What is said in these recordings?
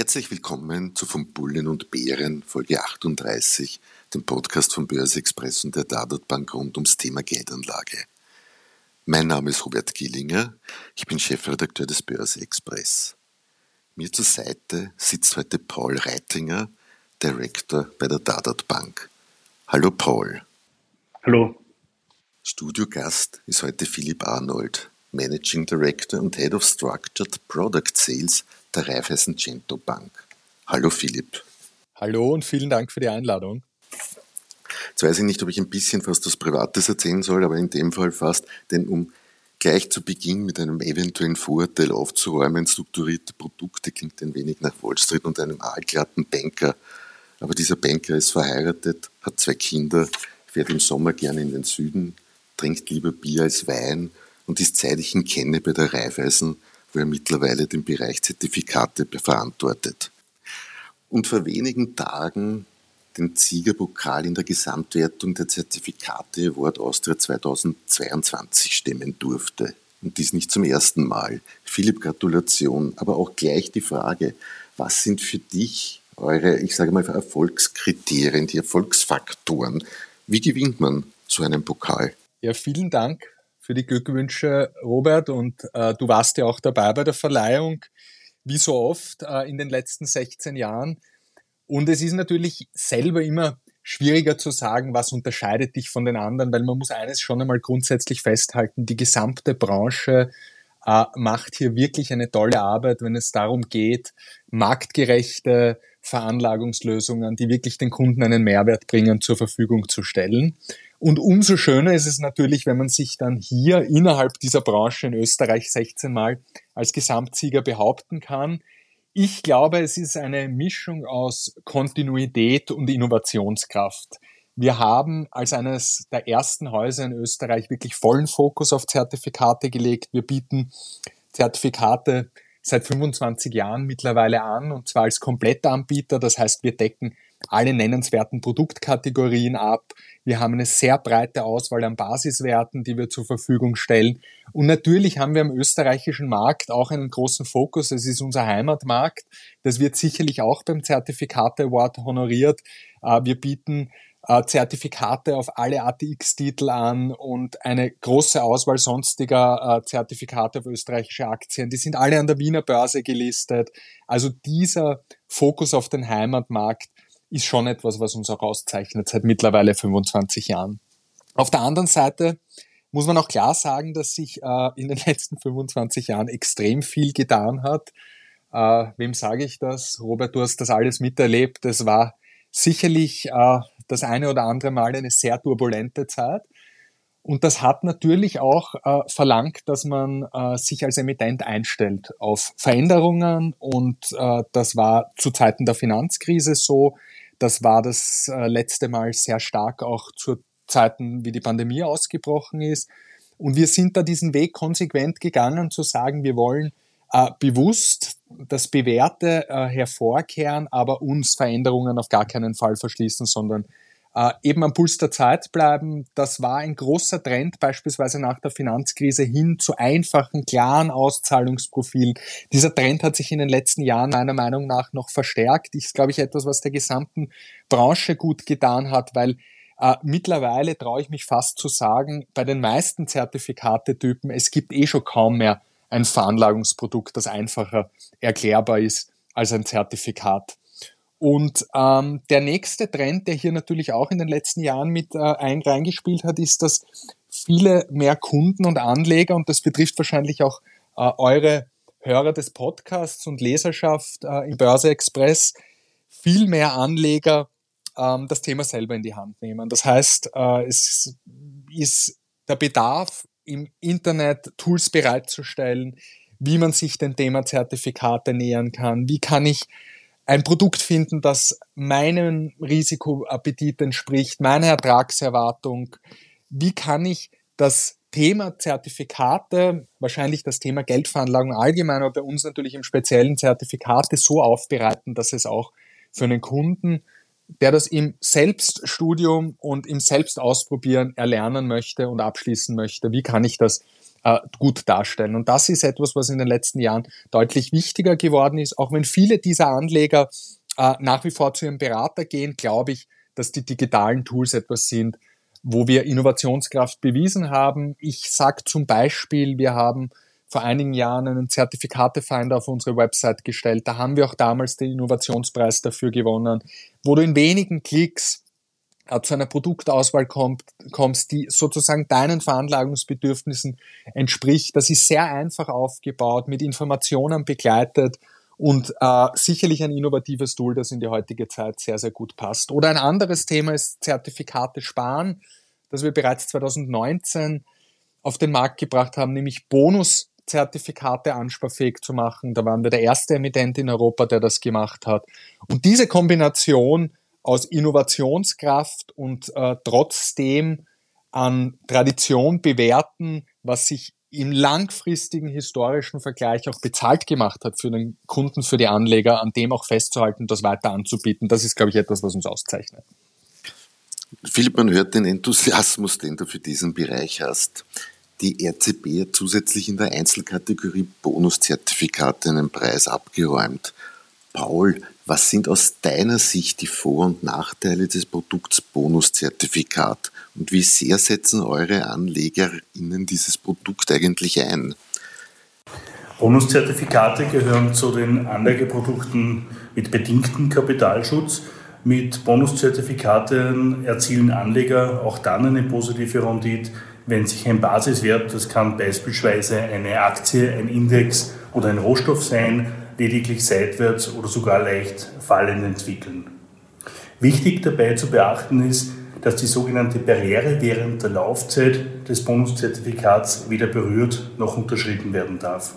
Herzlich willkommen zu Von Bullen und Bären, Folge 38, dem Podcast von Börse Express und der Dadat Bank rund ums Thema Geldanlage. Mein Name ist Robert Gillinger, ich bin Chefredakteur des Börse Express. Mir zur Seite sitzt heute Paul Reitinger, Director bei der Dadat Bank. Hallo Paul. Hallo. Studiogast ist heute Philipp Arnold, Managing Director und Head of Structured Product Sales der Raiffeisen Cento Bank. Hallo Philipp. Hallo und vielen Dank für die Einladung. Jetzt weiß ich nicht, ob ich ein bisschen fast was Privates erzählen soll, aber in dem Fall fast, denn um gleich zu Beginn mit einem eventuellen Vorurteil aufzuräumen, strukturierte Produkte klingt ein wenig nach Wall Street und einem aalglatten Banker. Aber dieser Banker ist verheiratet, hat zwei Kinder, fährt im Sommer gerne in den Süden, trinkt lieber Bier als Wein und ist seit ich ihn kenne bei der Raiffeisen wo er mittlerweile den Bereich Zertifikate verantwortet. Und vor wenigen Tagen den Siegerpokal in der Gesamtwertung der Zertifikate Award Austria 2022 stemmen durfte. Und dies nicht zum ersten Mal. Philipp, Gratulation. Aber auch gleich die Frage, was sind für dich eure, ich sage mal, Erfolgskriterien, die Erfolgsfaktoren? Wie gewinnt man so einen Pokal? Ja, vielen Dank für die Glückwünsche, Robert. Und äh, du warst ja auch dabei bei der Verleihung, wie so oft äh, in den letzten 16 Jahren. Und es ist natürlich selber immer schwieriger zu sagen, was unterscheidet dich von den anderen, weil man muss eines schon einmal grundsätzlich festhalten, die gesamte Branche äh, macht hier wirklich eine tolle Arbeit, wenn es darum geht, marktgerechte Veranlagungslösungen, die wirklich den Kunden einen Mehrwert bringen, zur Verfügung zu stellen. Und umso schöner ist es natürlich, wenn man sich dann hier innerhalb dieser Branche in Österreich 16 Mal als Gesamtsieger behaupten kann. Ich glaube, es ist eine Mischung aus Kontinuität und Innovationskraft. Wir haben als eines der ersten Häuser in Österreich wirklich vollen Fokus auf Zertifikate gelegt. Wir bieten Zertifikate seit 25 Jahren mittlerweile an und zwar als Komplettanbieter. Das heißt, wir decken alle nennenswerten Produktkategorien ab. Wir haben eine sehr breite Auswahl an Basiswerten, die wir zur Verfügung stellen. Und natürlich haben wir am österreichischen Markt auch einen großen Fokus. Es ist unser Heimatmarkt. Das wird sicherlich auch beim Zertifikate Award honoriert. Äh, wir bieten äh, Zertifikate auf alle ATX-Titel an und eine große Auswahl sonstiger äh, Zertifikate auf österreichische Aktien. Die sind alle an der Wiener Börse gelistet. Also dieser Fokus auf den Heimatmarkt ist schon etwas, was uns auch auszeichnet seit mittlerweile 25 Jahren. Auf der anderen Seite muss man auch klar sagen, dass sich äh, in den letzten 25 Jahren extrem viel getan hat. Äh, wem sage ich das? Robert, du hast das alles miterlebt. Es war sicherlich äh, das eine oder andere Mal eine sehr turbulente Zeit. Und das hat natürlich auch äh, verlangt, dass man äh, sich als Emittent einstellt auf Veränderungen. Und äh, das war zu Zeiten der Finanzkrise so. Das war das äh, letzte Mal sehr stark auch zu Zeiten, wie die Pandemie ausgebrochen ist. Und wir sind da diesen Weg konsequent gegangen, zu sagen, wir wollen äh, bewusst das Bewährte äh, hervorkehren, aber uns Veränderungen auf gar keinen Fall verschließen, sondern äh, eben am Puls der Zeit bleiben. Das war ein großer Trend, beispielsweise nach der Finanzkrise hin zu einfachen, klaren Auszahlungsprofilen. Dieser Trend hat sich in den letzten Jahren meiner Meinung nach noch verstärkt. Ist, glaube ich, etwas, was der gesamten Branche gut getan hat, weil äh, mittlerweile traue ich mich fast zu sagen, bei den meisten Zertifikatetypen, es gibt eh schon kaum mehr ein Veranlagungsprodukt, das einfacher erklärbar ist als ein Zertifikat. Und ähm, der nächste Trend, der hier natürlich auch in den letzten Jahren mit äh, ein, reingespielt hat, ist, dass viele mehr Kunden und Anleger, und das betrifft wahrscheinlich auch äh, eure Hörer des Podcasts und Leserschaft äh, im Börse Express, viel mehr Anleger ähm, das Thema selber in die Hand nehmen. Das heißt, äh, es ist der Bedarf im Internet Tools bereitzustellen, wie man sich dem Thema Zertifikate nähern kann, wie kann ich ein Produkt finden, das meinem Risikoappetit entspricht, meiner Ertragserwartung? Wie kann ich das Thema Zertifikate, wahrscheinlich das Thema Geldveranlagung allgemein, aber bei uns natürlich im speziellen Zertifikate so aufbereiten, dass es auch für einen Kunden, der das im Selbststudium und im Selbstausprobieren erlernen möchte und abschließen möchte, wie kann ich das äh, gut darstellen. Und das ist etwas, was in den letzten Jahren deutlich wichtiger geworden ist. Auch wenn viele dieser Anleger äh, nach wie vor zu ihrem Berater gehen, glaube ich, dass die digitalen Tools etwas sind, wo wir Innovationskraft bewiesen haben. Ich sage zum Beispiel, wir haben vor einigen Jahren einen Zertifikatefinder auf unsere Website gestellt. Da haben wir auch damals den Innovationspreis dafür gewonnen, wo du in wenigen Klicks zu einer Produktauswahl kommt, kommst, die sozusagen deinen Veranlagungsbedürfnissen entspricht. Das ist sehr einfach aufgebaut, mit Informationen begleitet und äh, sicherlich ein innovatives Tool, das in die heutige Zeit sehr, sehr gut passt. Oder ein anderes Thema ist Zertifikate sparen, das wir bereits 2019 auf den Markt gebracht haben, nämlich Bonuszertifikate ansparfähig zu machen. Da waren wir der erste Emittent in Europa, der das gemacht hat. Und diese Kombination aus Innovationskraft und äh, trotzdem an Tradition bewerten, was sich im langfristigen historischen Vergleich auch bezahlt gemacht hat für den Kunden, für die Anleger, an dem auch festzuhalten, das weiter anzubieten. Das ist, glaube ich, etwas, was uns auszeichnet. Philipp, man hört den Enthusiasmus, den du für diesen Bereich hast. Die RCB hat zusätzlich in der Einzelkategorie Bonuszertifikate einen Preis abgeräumt. Paul, was sind aus deiner Sicht die Vor- und Nachteile des Produkts Bonuszertifikat und wie sehr setzen eure AnlegerInnen dieses Produkt eigentlich ein? Bonuszertifikate gehören zu den Anlageprodukten mit bedingtem Kapitalschutz. Mit Bonuszertifikaten erzielen Anleger auch dann eine positive Rendite, wenn sich ein Basiswert, das kann beispielsweise eine Aktie, ein Index oder ein Rohstoff sein, lediglich seitwärts oder sogar leicht fallend entwickeln. Wichtig dabei zu beachten ist, dass die sogenannte Barriere während der Laufzeit des Bonuszertifikats weder berührt noch unterschritten werden darf.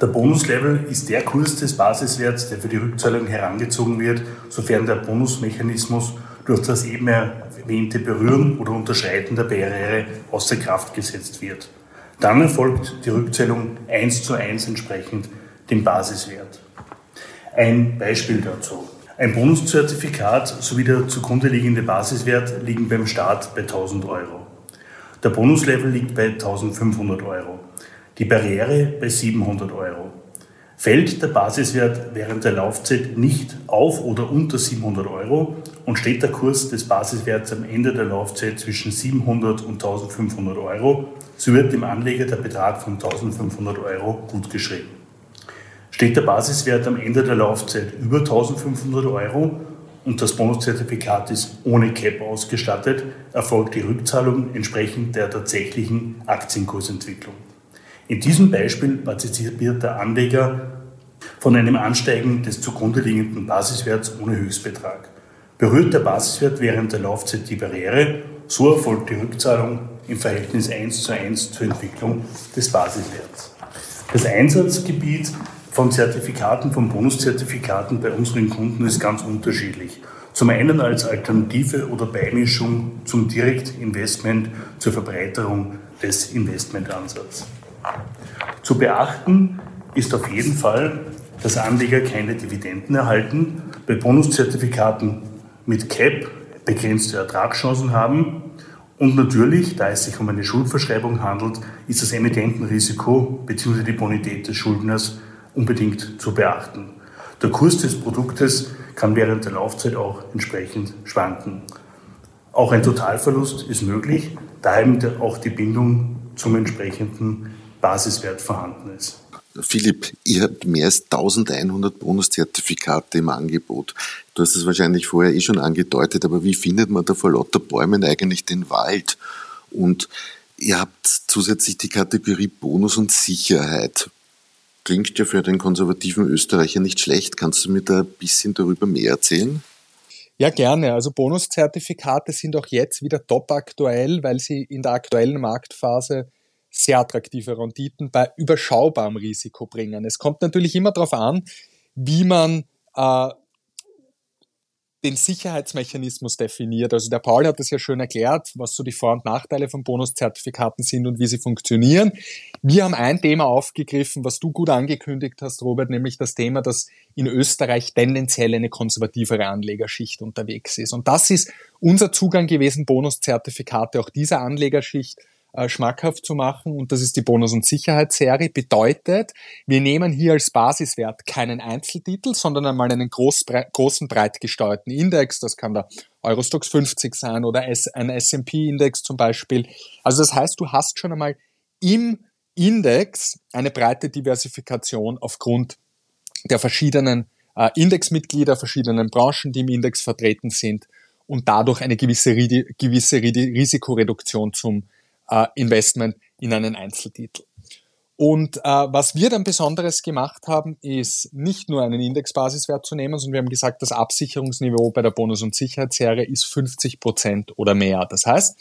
Der Bonuslevel ist der Kurs des Basiswerts, der für die Rückzahlung herangezogen wird, sofern der Bonusmechanismus durch das eben erwähnte Berühren oder Unterschreiten der Barriere außer Kraft gesetzt wird. Dann erfolgt die Rückzahlung eins zu eins entsprechend dem Basiswert. Ein Beispiel dazu. Ein Bonuszertifikat sowie der zugrunde liegende Basiswert liegen beim Start bei 1000 Euro. Der Bonuslevel liegt bei 1500 Euro. Die Barriere bei 700 Euro. Fällt der Basiswert während der Laufzeit nicht auf oder unter 700 Euro und steht der Kurs des Basiswerts am Ende der Laufzeit zwischen 700 und 1500 Euro, so wird dem Anleger der Betrag von 1500 Euro gutgeschrieben. Steht der Basiswert am Ende der Laufzeit über 1500 Euro und das Bonuszertifikat ist ohne Cap ausgestattet, erfolgt die Rückzahlung entsprechend der tatsächlichen Aktienkursentwicklung. In diesem Beispiel partizipiert der Anleger von einem Ansteigen des zugrunde liegenden Basiswerts ohne Höchstbetrag. Berührt der Basiswert während der Laufzeit die Barriere, so erfolgt die Rückzahlung im Verhältnis 1 zu 1 zur Entwicklung des Basiswerts. Das Einsatzgebiet von Zertifikaten, von Bonuszertifikaten bei unseren Kunden ist ganz unterschiedlich. Zum einen als Alternative oder Beimischung zum Direktinvestment zur Verbreiterung des Investmentansatzes. Zu beachten ist auf jeden Fall, dass Anleger keine Dividenden erhalten, bei Bonuszertifikaten mit CAP begrenzte Ertragschancen haben und natürlich, da es sich um eine Schuldverschreibung handelt, ist das Emittentenrisiko bzw. die Bonität des Schuldners unbedingt zu beachten. Der Kurs des Produktes kann während der Laufzeit auch entsprechend schwanken. Auch ein Totalverlust ist möglich, da eben auch die Bindung zum entsprechenden Basiswert vorhanden ist. Philipp, ihr habt mehr als 1100 Bonuszertifikate im Angebot. Du hast es wahrscheinlich vorher eh schon angedeutet, aber wie findet man da vor lauter Bäumen eigentlich den Wald? Und ihr habt zusätzlich die Kategorie Bonus und Sicherheit klingt ja für den konservativen Österreicher nicht schlecht. Kannst du mir da ein bisschen darüber mehr erzählen? Ja, gerne. Also Bonuszertifikate sind auch jetzt wieder top aktuell, weil sie in der aktuellen Marktphase sehr attraktive Renditen bei überschaubarem Risiko bringen. Es kommt natürlich immer darauf an, wie man äh, den Sicherheitsmechanismus definiert. Also der Paul hat das ja schön erklärt, was so die Vor- und Nachteile von Bonuszertifikaten sind und wie sie funktionieren. Wir haben ein Thema aufgegriffen, was du gut angekündigt hast, Robert, nämlich das Thema, dass in Österreich tendenziell eine konservativere Anlegerschicht unterwegs ist. Und das ist unser Zugang gewesen, Bonuszertifikate auch dieser Anlegerschicht äh, schmackhaft zu machen. Und das ist die Bonus- und Sicherheitsserie. Bedeutet, wir nehmen hier als Basiswert keinen Einzeltitel, sondern einmal einen groß, großen, breit gesteuerten Index. Das kann der Eurostox 50 sein oder ein S&P-Index zum Beispiel. Also das heißt, du hast schon einmal im Index eine breite Diversifikation aufgrund der verschiedenen äh, Indexmitglieder, verschiedenen Branchen, die im Index vertreten sind und dadurch eine gewisse, gewisse Risikoreduktion zum äh, Investment in einen Einzeltitel. Und äh, was wir dann Besonderes gemacht haben, ist nicht nur einen Indexbasiswert zu nehmen, sondern wir haben gesagt, das Absicherungsniveau bei der Bonus- und Sicherheitsserie ist 50 Prozent oder mehr. Das heißt,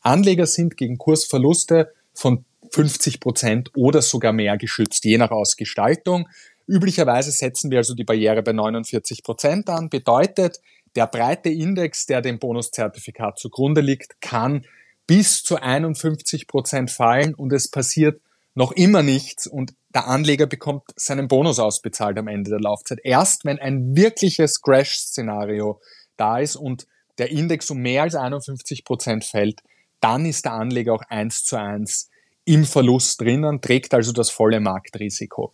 Anleger sind gegen Kursverluste von 50 Prozent oder sogar mehr geschützt, je nach Ausgestaltung. Üblicherweise setzen wir also die Barriere bei 49 Prozent an. Bedeutet, der breite Index, der dem Bonuszertifikat zugrunde liegt, kann bis zu 51 Prozent fallen und es passiert noch immer nichts und der Anleger bekommt seinen Bonus ausbezahlt am Ende der Laufzeit. Erst wenn ein wirkliches Crash-Szenario da ist und der Index um mehr als 51 Prozent fällt, dann ist der Anleger auch eins zu eins im Verlust drinnen, trägt also das volle Marktrisiko.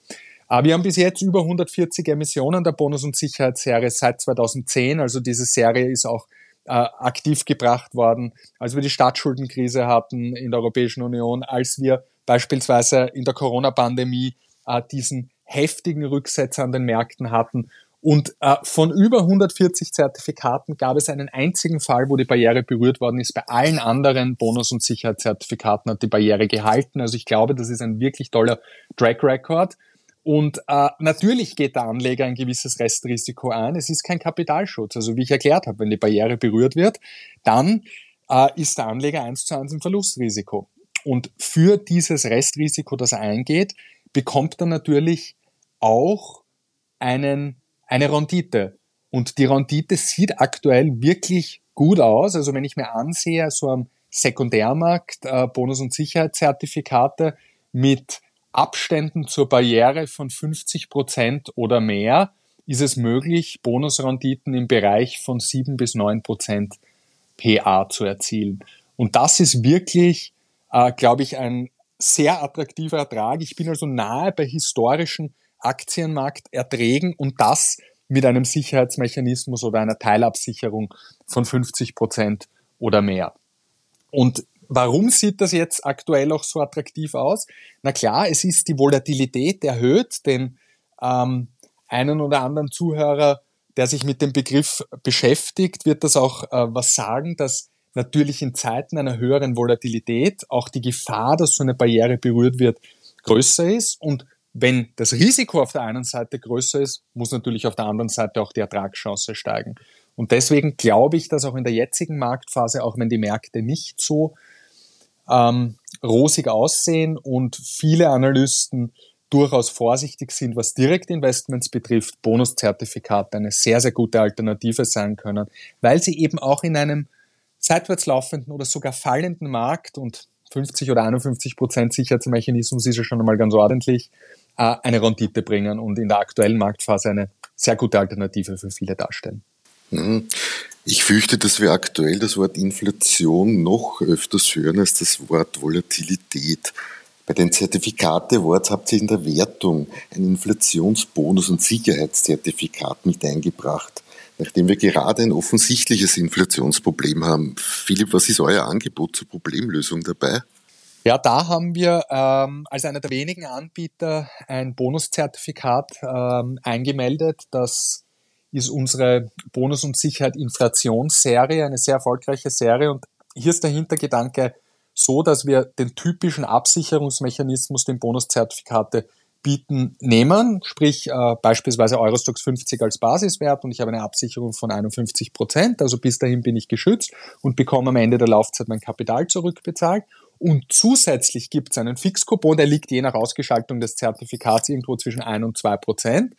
Äh, wir haben bis jetzt über 140 Emissionen der Bonus- und Sicherheitsserie seit 2010. Also diese Serie ist auch äh, aktiv gebracht worden, als wir die Staatsschuldenkrise hatten in der Europäischen Union, als wir beispielsweise in der Corona-Pandemie äh, diesen heftigen Rücksetzer an den Märkten hatten. Und äh, von über 140 Zertifikaten gab es einen einzigen Fall, wo die Barriere berührt worden ist. Bei allen anderen Bonus- und Sicherheitszertifikaten hat die Barriere gehalten. Also ich glaube, das ist ein wirklich toller Track Record. Und äh, natürlich geht der Anleger ein gewisses Restrisiko ein. Es ist kein Kapitalschutz. Also wie ich erklärt habe, wenn die Barriere berührt wird, dann äh, ist der Anleger eins zu eins im Verlustrisiko. Und für dieses Restrisiko, das er eingeht, bekommt er natürlich auch einen, eine Rendite. Und die Rendite sieht aktuell wirklich gut aus. Also wenn ich mir ansehe, so am Sekundärmarkt äh, Bonus- und Sicherheitszertifikate mit Abständen zur Barriere von 50 Prozent oder mehr ist es möglich, Bonusrenditen im Bereich von 7 bis 9 Prozent PA zu erzielen. Und das ist wirklich, äh, glaube ich, ein sehr attraktiver Ertrag. Ich bin also nahe bei historischen Aktienmarkterträgen und das mit einem Sicherheitsmechanismus oder einer Teilabsicherung von 50 Prozent oder mehr. Und Warum sieht das jetzt aktuell auch so attraktiv aus? Na klar, es ist die Volatilität erhöht, den ähm, einen oder anderen Zuhörer, der sich mit dem Begriff beschäftigt, wird das auch äh, was sagen, dass natürlich in Zeiten einer höheren Volatilität auch die Gefahr, dass so eine Barriere berührt wird, größer ist. Und wenn das Risiko auf der einen Seite größer ist, muss natürlich auf der anderen Seite auch die Ertragschance steigen. Und deswegen glaube ich, dass auch in der jetzigen Marktphase, auch wenn die Märkte nicht so ähm, rosig aussehen und viele Analysten durchaus vorsichtig sind, was Direktinvestments betrifft, Bonuszertifikate eine sehr, sehr gute Alternative sein können, weil sie eben auch in einem seitwärts laufenden oder sogar fallenden Markt und 50 oder 51 Prozent Sicherheitsmechanismus ist ja schon einmal ganz ordentlich, äh, eine Rendite bringen und in der aktuellen Marktphase eine sehr gute Alternative für viele darstellen. Mhm. Ich fürchte, dass wir aktuell das Wort Inflation noch öfters hören als das Wort Volatilität. Bei den Zertifikate-Awards habt ihr in der Wertung einen Inflationsbonus und Sicherheitszertifikat mit eingebracht, nachdem wir gerade ein offensichtliches Inflationsproblem haben. Philipp, was ist euer Angebot zur Problemlösung dabei? Ja, da haben wir ähm, als einer der wenigen Anbieter ein Bonuszertifikat ähm, eingemeldet, das ist unsere Bonus- und Sicherheit-Inflationsserie, eine sehr erfolgreiche Serie. Und hier ist der Hintergedanke so, dass wir den typischen Absicherungsmechanismus, den Bonuszertifikate bieten, nehmen, sprich äh, beispielsweise Eurostox 50 als Basiswert und ich habe eine Absicherung von 51 Prozent, also bis dahin bin ich geschützt und bekomme am Ende der Laufzeit mein Kapital zurückbezahlt. Und zusätzlich gibt es einen Fixcoupon, der liegt je nach Ausgestaltung des Zertifikats irgendwo zwischen 1 und 2 Prozent.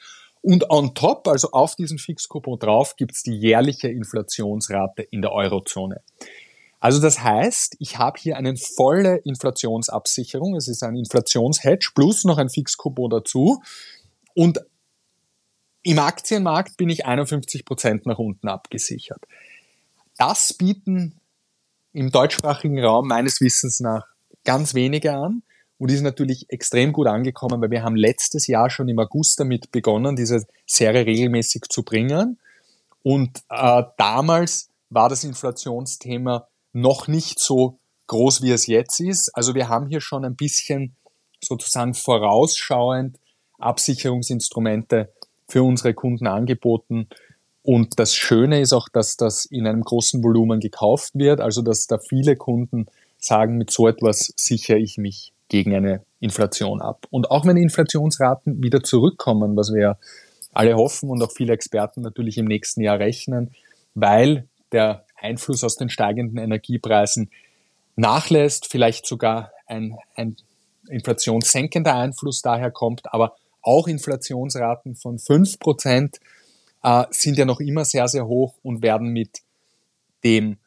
Und on top, also auf diesen Fixcoupon drauf, gibt's die jährliche Inflationsrate in der Eurozone. Also das heißt, ich habe hier eine volle Inflationsabsicherung. Es ist ein Inflationshedge plus noch ein Fixcoupon dazu. Und im Aktienmarkt bin ich 51 Prozent nach unten abgesichert. Das bieten im deutschsprachigen Raum meines Wissens nach ganz wenige an und ist natürlich extrem gut angekommen, weil wir haben letztes Jahr schon im August damit begonnen, diese Serie regelmäßig zu bringen. Und äh, damals war das Inflationsthema noch nicht so groß, wie es jetzt ist. Also wir haben hier schon ein bisschen sozusagen vorausschauend Absicherungsinstrumente für unsere Kunden angeboten. Und das Schöne ist auch, dass das in einem großen Volumen gekauft wird, also dass da viele Kunden sagen, mit so etwas sichere ich mich gegen eine Inflation ab. Und auch wenn Inflationsraten wieder zurückkommen, was wir alle hoffen und auch viele Experten natürlich im nächsten Jahr rechnen, weil der Einfluss aus den steigenden Energiepreisen nachlässt, vielleicht sogar ein, ein inflationssenkender Einfluss daher kommt, aber auch Inflationsraten von fünf Prozent äh, sind ja noch immer sehr, sehr hoch und werden mit dem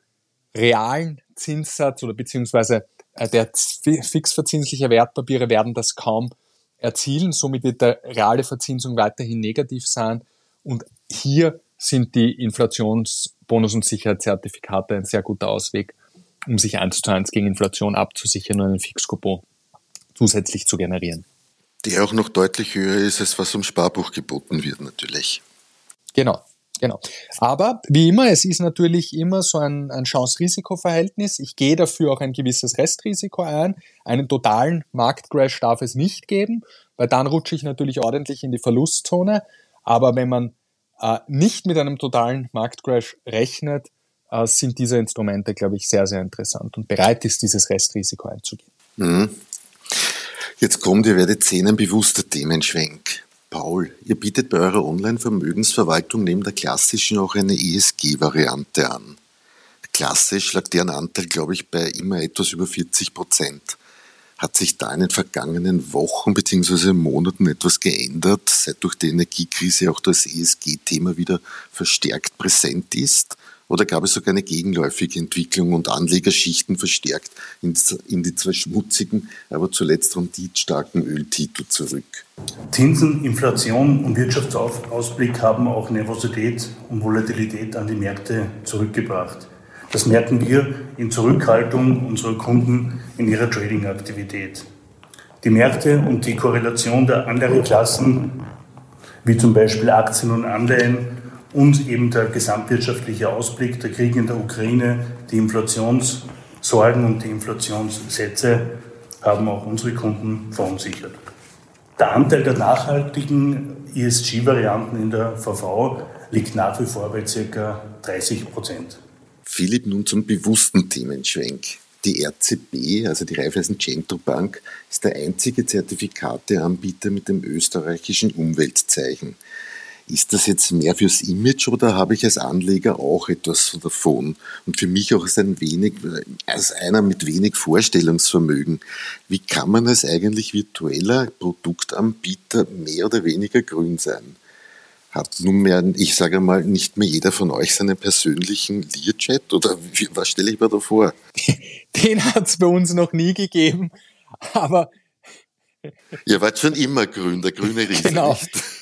realen Zinssatz oder beziehungsweise der fixverzinsliche Wertpapiere werden das kaum erzielen. Somit wird der reale Verzinsung weiterhin negativ sein. Und hier sind die Inflationsbonus- und Sicherheitszertifikate ein sehr guter Ausweg, um sich eins zu eins gegen Inflation abzusichern und einen Fixcoupon zusätzlich zu generieren. Der auch noch deutlich höher ist, als was um Sparbuch geboten wird, natürlich. Genau. Genau. Aber wie immer, es ist natürlich immer so ein, ein Chance-Risiko-Verhältnis. Ich gehe dafür auch ein gewisses Restrisiko ein. Einen totalen Marktcrash darf es nicht geben, weil dann rutsche ich natürlich ordentlich in die Verlustzone. Aber wenn man äh, nicht mit einem totalen Marktcrash rechnet, äh, sind diese Instrumente, glaube ich, sehr, sehr interessant und bereit ist, dieses Restrisiko einzugehen. Mhm. Jetzt kommt, ihr werdet sehen, ein bewusster Themenschwenk. Paul, ihr bietet bei eurer Online-Vermögensverwaltung neben der klassischen auch eine ESG-Variante an. Klassisch lag deren Anteil, glaube ich, bei immer etwas über 40 Prozent. Hat sich da in den vergangenen Wochen bzw. Monaten etwas geändert, seit durch die Energiekrise auch das ESG-Thema wieder verstärkt präsent ist? Oder gab es sogar eine gegenläufige Entwicklung und Anlegerschichten verstärkt in die zwar schmutzigen, aber zuletzt renditstarken Öltitel zurück? Zinsen, Inflation und Wirtschaftsausblick haben auch Nervosität und Volatilität an die Märkte zurückgebracht. Das merken wir in Zurückhaltung unserer Kunden in ihrer Trading-Aktivität. Die Märkte und die Korrelation der Anlageklassen, wie zum Beispiel Aktien und Anleihen, und eben der gesamtwirtschaftliche Ausblick, der Krieg in der Ukraine, die Inflationssorgen und die Inflationssätze haben auch unsere Kunden verunsichert. Der Anteil der nachhaltigen ESG-Varianten in der VV liegt nach wie vor bei ca. 30 Prozent. Philipp, nun zum bewussten Themenschwenk. Die RCB, also die Raiffeisen Centro Bank, ist der einzige Zertifikateanbieter mit dem österreichischen Umweltzeichen. Ist das jetzt mehr fürs Image oder habe ich als Anleger auch etwas davon? Und für mich auch als ein wenig, als einer mit wenig Vorstellungsvermögen. Wie kann man als eigentlich virtueller Produktanbieter mehr oder weniger grün sein? Hat nunmehr, ich sage mal, nicht mehr jeder von euch seinen persönlichen Learjet oder was stelle ich mir da vor? Den hat es bei uns noch nie gegeben, aber Ihr wart schon immer grün, der grüne Riese. Genau.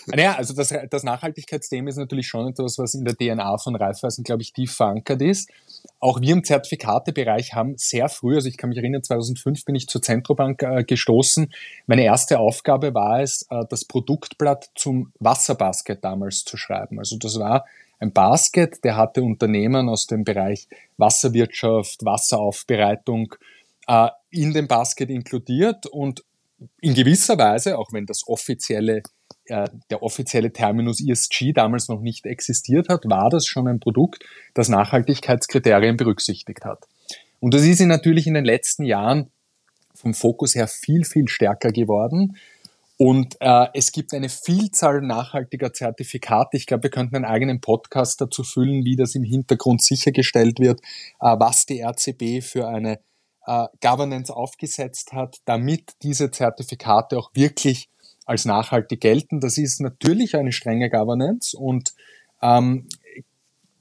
Naja, also das, das Nachhaltigkeitsthema ist natürlich schon etwas, was in der DNA von Raiffeisen, glaube ich, tief verankert ist. Auch wir im Zertifikatebereich haben sehr früh, also ich kann mich erinnern, 2005 bin ich zur Zentrobank äh, gestoßen. Meine erste Aufgabe war es, äh, das Produktblatt zum Wasserbasket damals zu schreiben. Also das war ein Basket, der hatte Unternehmen aus dem Bereich Wasserwirtschaft, Wasseraufbereitung äh, in dem Basket inkludiert und in gewisser Weise, auch wenn das offizielle, äh, der offizielle Terminus ESG damals noch nicht existiert hat, war das schon ein Produkt, das Nachhaltigkeitskriterien berücksichtigt hat. Und das ist natürlich in den letzten Jahren vom Fokus her viel, viel stärker geworden. Und äh, es gibt eine Vielzahl nachhaltiger Zertifikate. Ich glaube, wir könnten einen eigenen Podcast dazu füllen, wie das im Hintergrund sichergestellt wird, äh, was die RCB für eine äh, Governance aufgesetzt hat, damit diese Zertifikate auch wirklich als nachhaltig gelten. Das ist natürlich eine strenge Governance und ähm,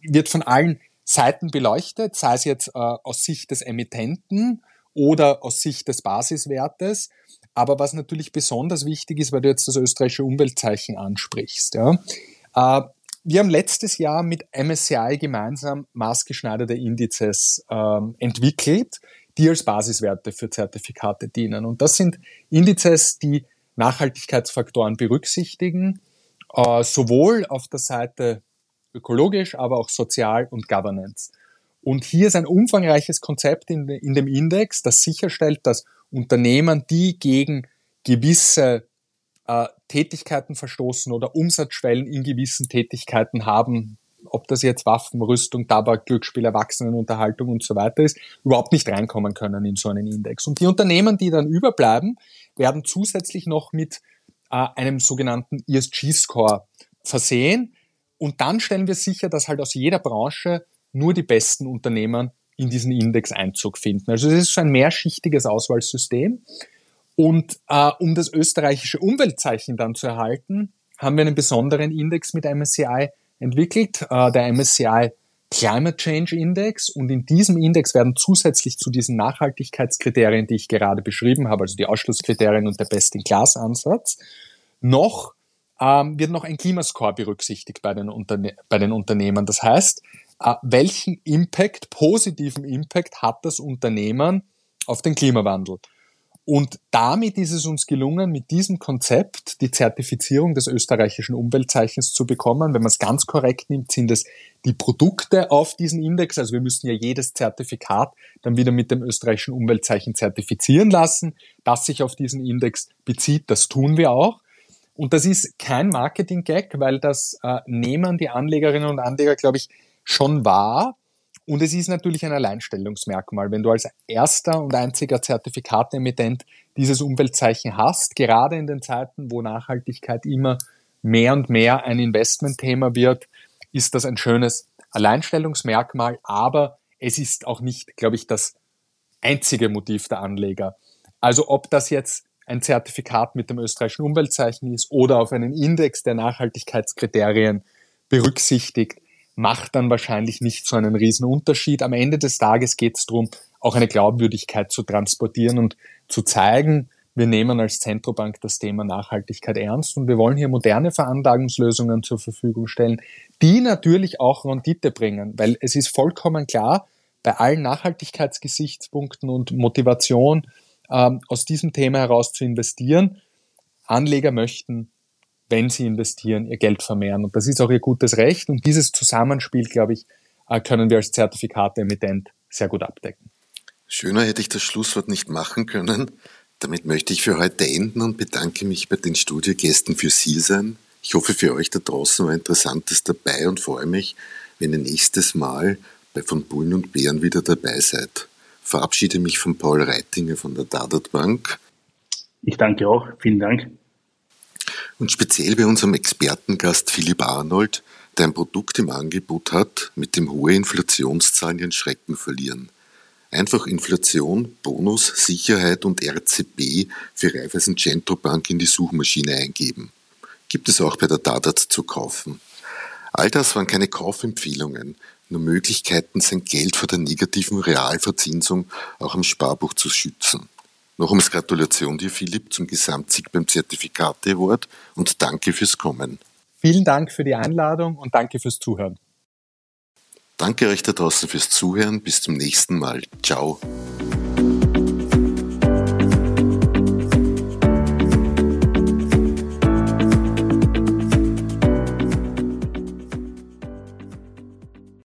wird von allen Seiten beleuchtet, sei es jetzt äh, aus Sicht des Emittenten oder aus Sicht des Basiswertes. Aber was natürlich besonders wichtig ist, weil du jetzt das österreichische Umweltzeichen ansprichst. Ja, äh, wir haben letztes Jahr mit MSCI gemeinsam maßgeschneiderte Indizes äh, entwickelt, die als Basiswerte für Zertifikate dienen. Und das sind Indizes, die Nachhaltigkeitsfaktoren berücksichtigen, äh, sowohl auf der Seite ökologisch, aber auch sozial und Governance. Und hier ist ein umfangreiches Konzept in, in dem Index, das sicherstellt, dass Unternehmen, die gegen gewisse äh, Tätigkeiten verstoßen oder Umsatzschwellen in gewissen Tätigkeiten haben, ob das jetzt Waffen, Rüstung, Tabak, Glücksspiel, Erwachsenenunterhaltung und so weiter ist, überhaupt nicht reinkommen können in so einen Index. Und die Unternehmen, die dann überbleiben, werden zusätzlich noch mit äh, einem sogenannten ESG-Score versehen. Und dann stellen wir sicher, dass halt aus jeder Branche nur die besten Unternehmen in diesen Index Einzug finden. Also es ist so ein mehrschichtiges Auswahlsystem. Und äh, um das österreichische Umweltzeichen dann zu erhalten, haben wir einen besonderen Index mit MSCI entwickelt, äh, der MSCI Climate Change Index. Und in diesem Index werden zusätzlich zu diesen Nachhaltigkeitskriterien, die ich gerade beschrieben habe, also die Ausschlusskriterien und der Best-in-Class-Ansatz, noch ähm, wird noch ein Klimascore berücksichtigt bei den, Unterne bei den Unternehmen. Das heißt, äh, welchen Impact, positiven Impact hat das Unternehmen auf den Klimawandel? Und damit ist es uns gelungen, mit diesem Konzept die Zertifizierung des österreichischen Umweltzeichens zu bekommen. Wenn man es ganz korrekt nimmt, sind es die Produkte auf diesen Index. Also wir müssen ja jedes Zertifikat dann wieder mit dem österreichischen Umweltzeichen zertifizieren lassen, das sich auf diesen Index bezieht. Das tun wir auch. Und das ist kein Marketing-Gag, weil das äh, nehmen die Anlegerinnen und Anleger, glaube ich, schon wahr. Und es ist natürlich ein Alleinstellungsmerkmal, wenn du als erster und einziger Zertifikatemittent dieses Umweltzeichen hast, gerade in den Zeiten, wo Nachhaltigkeit immer mehr und mehr ein Investmentthema wird, ist das ein schönes Alleinstellungsmerkmal, aber es ist auch nicht, glaube ich, das einzige Motiv der Anleger. Also ob das jetzt ein Zertifikat mit dem österreichischen Umweltzeichen ist oder auf einen Index der Nachhaltigkeitskriterien berücksichtigt, macht dann wahrscheinlich nicht so einen riesen Unterschied. Am Ende des Tages geht es darum, auch eine Glaubwürdigkeit zu transportieren und zu zeigen, wir nehmen als Zentrobank das Thema Nachhaltigkeit ernst und wir wollen hier moderne Veranlagungslösungen zur Verfügung stellen, die natürlich auch Rendite bringen, weil es ist vollkommen klar, bei allen Nachhaltigkeitsgesichtspunkten und Motivation ähm, aus diesem Thema heraus zu investieren, Anleger möchten wenn sie investieren, ihr Geld vermehren. Und das ist auch ihr gutes Recht. Und dieses Zusammenspiel, glaube ich, äh, können wir als Zertifikate-Emittent sehr gut abdecken. Schöner hätte ich das Schlusswort nicht machen können. Damit möchte ich für heute enden und bedanke mich bei den Studiogästen für Sie sein. Ich hoffe, für euch da draußen war Interessantes dabei und freue mich, wenn ihr nächstes Mal bei von Bullen und Bären wieder dabei seid. Verabschiede mich von Paul Reitinger von der Dadat Bank. Ich danke auch. Vielen Dank. Und speziell bei unserem Expertengast Philipp Arnold, der ein Produkt im Angebot hat, mit dem hohe Inflationszahlen ihren Schrecken verlieren. Einfach Inflation, Bonus, Sicherheit und RCB für Raiffeisen Centro Bank in die Suchmaschine eingeben. Gibt es auch bei der Dadat zu kaufen. All das waren keine Kaufempfehlungen, nur Möglichkeiten, sein Geld vor der negativen Realverzinsung auch am Sparbuch zu schützen. Nochmals Gratulation dir, Philipp, zum Gesamtsieg beim Zertifikate Award und danke fürs Kommen. Vielen Dank für die Einladung und danke fürs Zuhören. Danke euch da draußen fürs Zuhören. Bis zum nächsten Mal. Ciao.